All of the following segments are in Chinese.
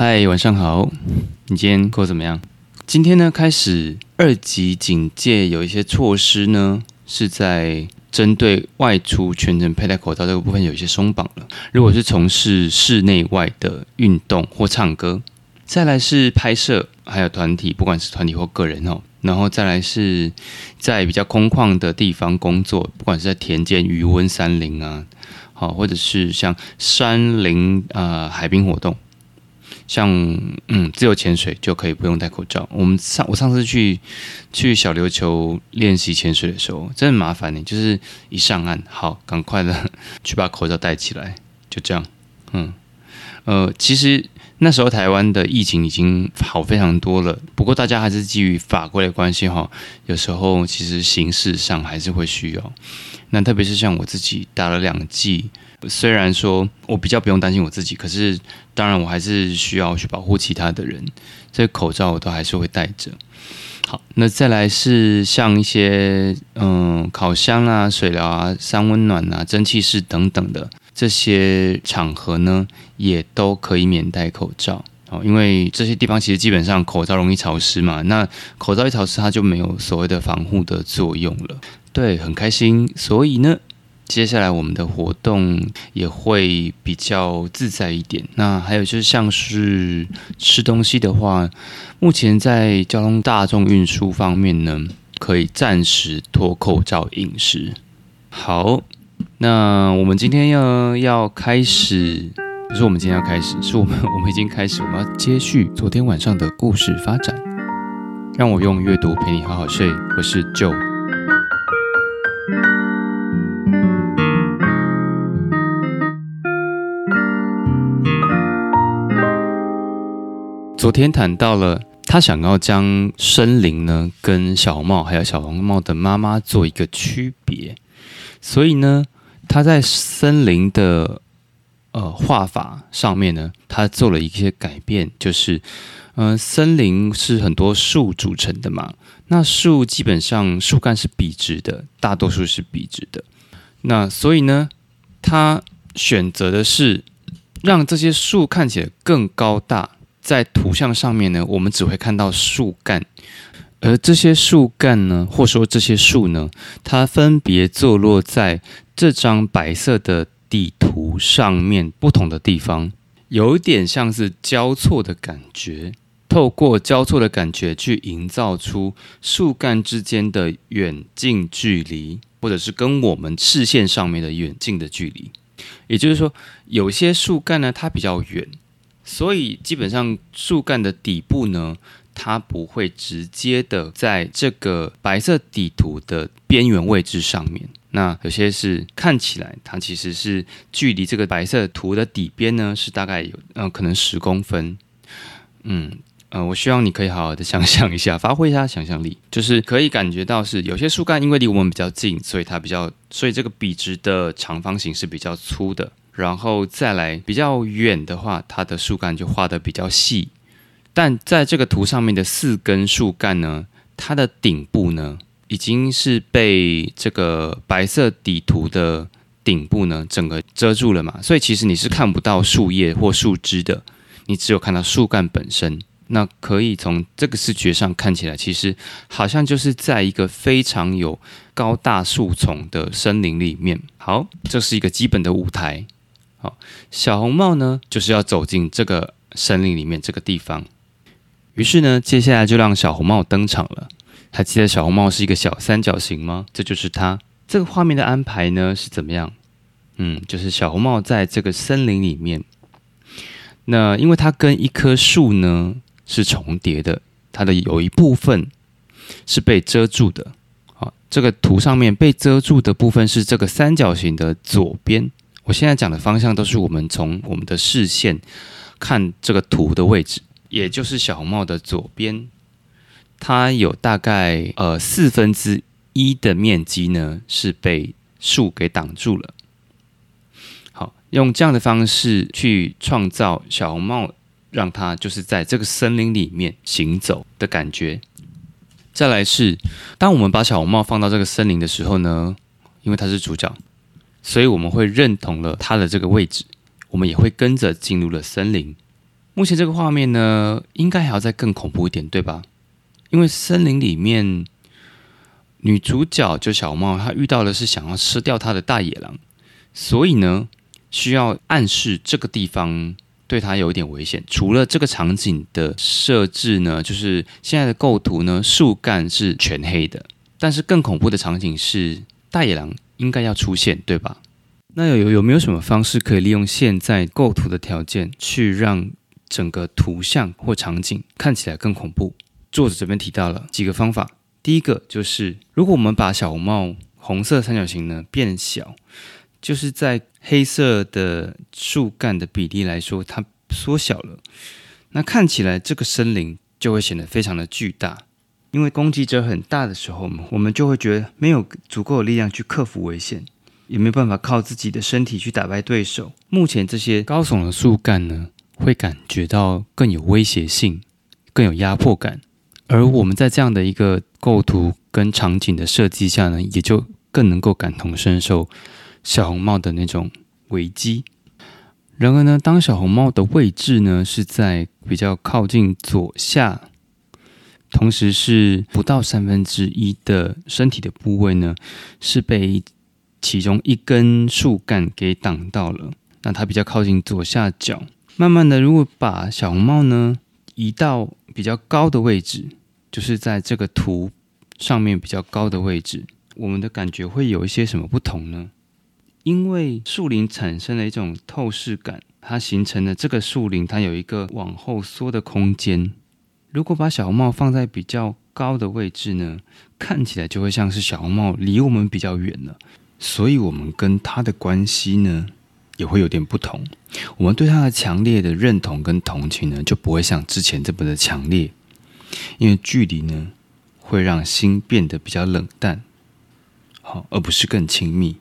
嗨，晚上好，你今天过得怎么样？今天呢，开始二级警戒，有一些措施呢，是在针对外出全程佩戴口罩这个部分有一些松绑了。如果是从事室内外的运动或唱歌，再来是拍摄，还有团体，不管是团体或个人哦，然后再来是在比较空旷的地方工作，不管是在田间、余温、山林啊，好，或者是像山林啊、海滨活动。像嗯，自由潜水就可以不用戴口罩。我们上我上次去去小琉球练习潜水的时候，真的麻烦你。就是一上岸，好，赶快的去把口罩戴起来，就这样。嗯，呃，其实那时候台湾的疫情已经好非常多了，不过大家还是基于法规的关系哈，有时候其实形式上还是会需要。那特别是像我自己打了两剂。虽然说我比较不用担心我自己，可是当然我还是需要去保护其他的人，所以口罩我都还是会戴着。好，那再来是像一些嗯烤箱啊、水疗啊、三温暖啊、蒸汽室等等的这些场合呢，也都可以免戴口罩哦，因为这些地方其实基本上口罩容易潮湿嘛，那口罩一潮湿，它就没有所谓的防护的作用了。对，很开心，所以呢。接下来我们的活动也会比较自在一点。那还有就是像是吃东西的话，目前在交通大众运输方面呢，可以暂时脱口罩饮食。好，那我们今天要要开始，不是我们今天要开始，是我们我们已经开始，我们要接续昨天晚上的故事发展。让我用阅读陪你好好睡，我是 Joe。昨天谈到了，他想要将森林呢跟小红帽还有小红帽的妈妈做一个区别，所以呢，他在森林的呃画法上面呢，他做了一些改变，就是，嗯，森林是很多树组成的嘛，那树基本上树干是笔直的，大多数是笔直的，那所以呢，他选择的是让这些树看起来更高大。在图像上面呢，我们只会看到树干，而这些树干呢，或说这些树呢，它分别坐落在这张白色的地图上面不同的地方，有点像是交错的感觉。透过交错的感觉去营造出树干之间的远近距离，或者是跟我们视线上面的远近的距离。也就是说，有些树干呢，它比较远。所以基本上树干的底部呢，它不会直接的在这个白色底图的边缘位置上面。那有些是看起来它其实是距离这个白色图的底边呢，是大概有嗯可能十公分。嗯呃，我希望你可以好好的想象一下，发挥一下想象力，就是可以感觉到是有些树干因为离我们比较近，所以它比较，所以这个笔直的长方形是比较粗的。然后再来比较远的话，它的树干就画的比较细，但在这个图上面的四根树干呢，它的顶部呢已经是被这个白色底图的顶部呢整个遮住了嘛，所以其实你是看不到树叶或树枝的，你只有看到树干本身。那可以从这个视觉上看起来，其实好像就是在一个非常有高大树丛的森林里面。好，这是一个基本的舞台。好，小红帽呢，就是要走进这个森林里面这个地方。于是呢，接下来就让小红帽登场了。还记得小红帽是一个小三角形吗？这就是它。这个画面的安排呢是怎么样？嗯，就是小红帽在这个森林里面。那因为它跟一棵树呢是重叠的，它的有一部分是被遮住的。好，这个图上面被遮住的部分是这个三角形的左边。我现在讲的方向都是我们从我们的视线看这个图的位置，也就是小红帽的左边，它有大概呃四分之一的面积呢是被树给挡住了。好，用这样的方式去创造小红帽，让它就是在这个森林里面行走的感觉。再来是，当我们把小红帽放到这个森林的时候呢，因为它是主角。所以我们会认同了他的这个位置，我们也会跟着进入了森林。目前这个画面呢，应该还要再更恐怖一点，对吧？因为森林里面女主角就小茂，她遇到的是想要吃掉她的大野狼，所以呢，需要暗示这个地方对她有一点危险。除了这个场景的设置呢，就是现在的构图呢，树干是全黑的，但是更恐怖的场景是大野狼应该要出现，对吧？那有有没有什么方式可以利用现在构图的条件，去让整个图像或场景看起来更恐怖？作者这边提到了几个方法。第一个就是，如果我们把小红帽红色三角形呢变小，就是在黑色的树干的比例来说，它缩小了，那看起来这个森林就会显得非常的巨大。因为攻击者很大的时候，我们就会觉得没有足够的力量去克服危险，也没有办法靠自己的身体去打败对手。目前这些高耸的树干呢，会感觉到更有威胁性，更有压迫感。而我们在这样的一个构图跟场景的设计下呢，也就更能够感同身受小红帽的那种危机。然而呢，当小红帽的位置呢是在比较靠近左下，同时是不到三分之一的身体的部位呢，是被其中一根树干给挡到了。那它比较靠近左下角。慢慢的，如果把小红帽呢移到比较高的位置。就是在这个图上面比较高的位置，我们的感觉会有一些什么不同呢？因为树林产生了一种透视感，它形成了这个树林，它有一个往后缩的空间。如果把小红帽放在比较高的位置呢，看起来就会像是小红帽离我们比较远了，所以我们跟它的关系呢也会有点不同。我们对它的强烈的认同跟同情呢，就不会像之前这么的强烈。因为距离呢，会让心变得比较冷淡，好，而不是更亲密。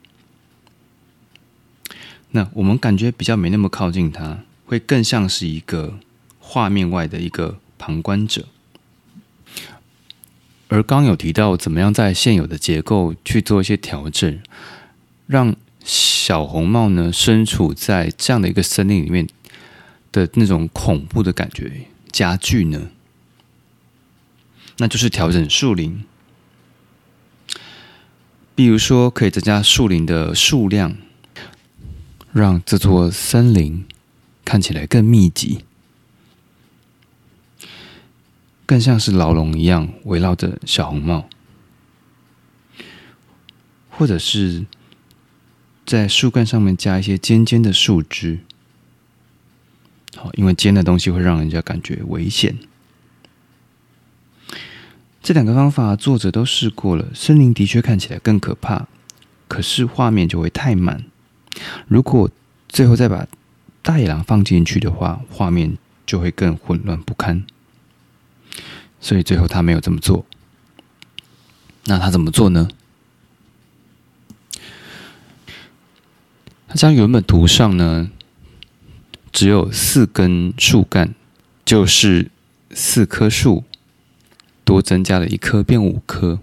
那我们感觉比较没那么靠近他，会更像是一个画面外的一个旁观者。而刚有提到，怎么样在现有的结构去做一些调整，让小红帽呢身处在这样的一个森林里面的那种恐怖的感觉加剧呢？那就是调整树林，比如说可以增加树林的数量，让这座森林看起来更密集，更像是牢笼一样围绕着小红帽，或者是在树干上面加一些尖尖的树枝，好，因为尖的东西会让人家感觉危险。这两个方法，作者都试过了。森林的确看起来更可怕，可是画面就会太满。如果最后再把大野狼放进去的话，画面就会更混乱不堪。所以最后他没有这么做。那他怎么做呢？他将原本图上呢只有四根树干，就是四棵树。多增加了一棵，变五棵，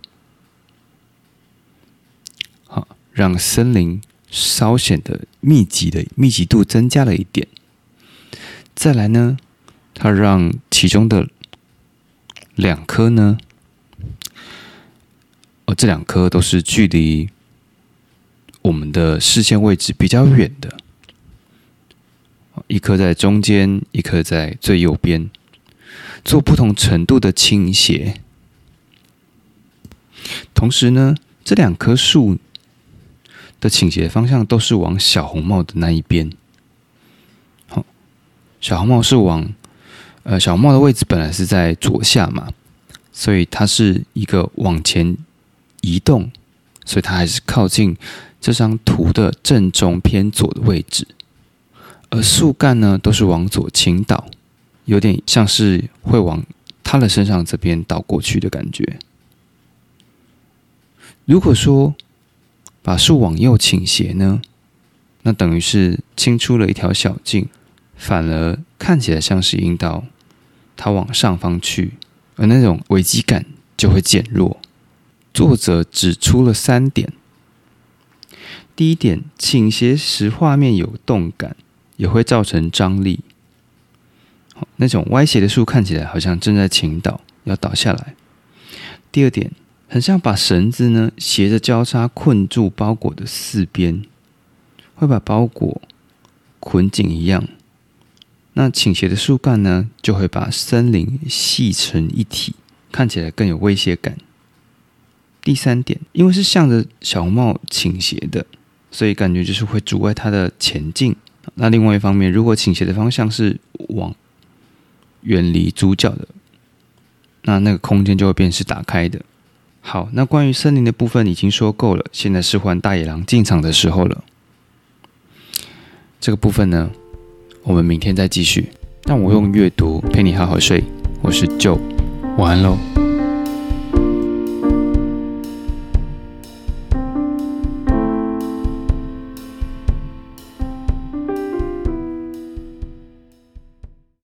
好，让森林稍显得密集的密集度增加了一点。再来呢，它让其中的两颗呢，哦，这两颗都是距离我们的视线位置比较远的，一颗在中间，一颗在最右边。做不同程度的倾斜，同时呢，这两棵树的倾斜方向都是往小红帽的那一边。好，小红帽是往呃小红帽的位置本来是在左下嘛，所以它是一个往前移动，所以它还是靠近这张图的正中偏左的位置，而树干呢都是往左倾倒。有点像是会往他的身上这边倒过去的感觉。如果说把树往右倾斜呢，那等于是清出了一条小径，反而看起来像是引导它往上方去，而那种危机感就会减弱。作者指出了三点：第一点，倾斜时画面有动感，也会造成张力。那种歪斜的树看起来好像正在倾倒，要倒下来。第二点，很像把绳子呢斜着交叉困住包裹的四边，会把包裹捆紧一样。那倾斜的树干呢，就会把森林系成一体，看起来更有威胁感。第三点，因为是向着小红帽倾斜的，所以感觉就是会阻碍它的前进。那另外一方面，如果倾斜的方向是往远离主角的，那那个空间就会变是打开的。好，那关于森林的部分已经说够了，现在是换大野狼进场的时候了。这个部分呢？我们明天再继续。但我用阅读陪你好好睡。我是 Joe，晚安喽。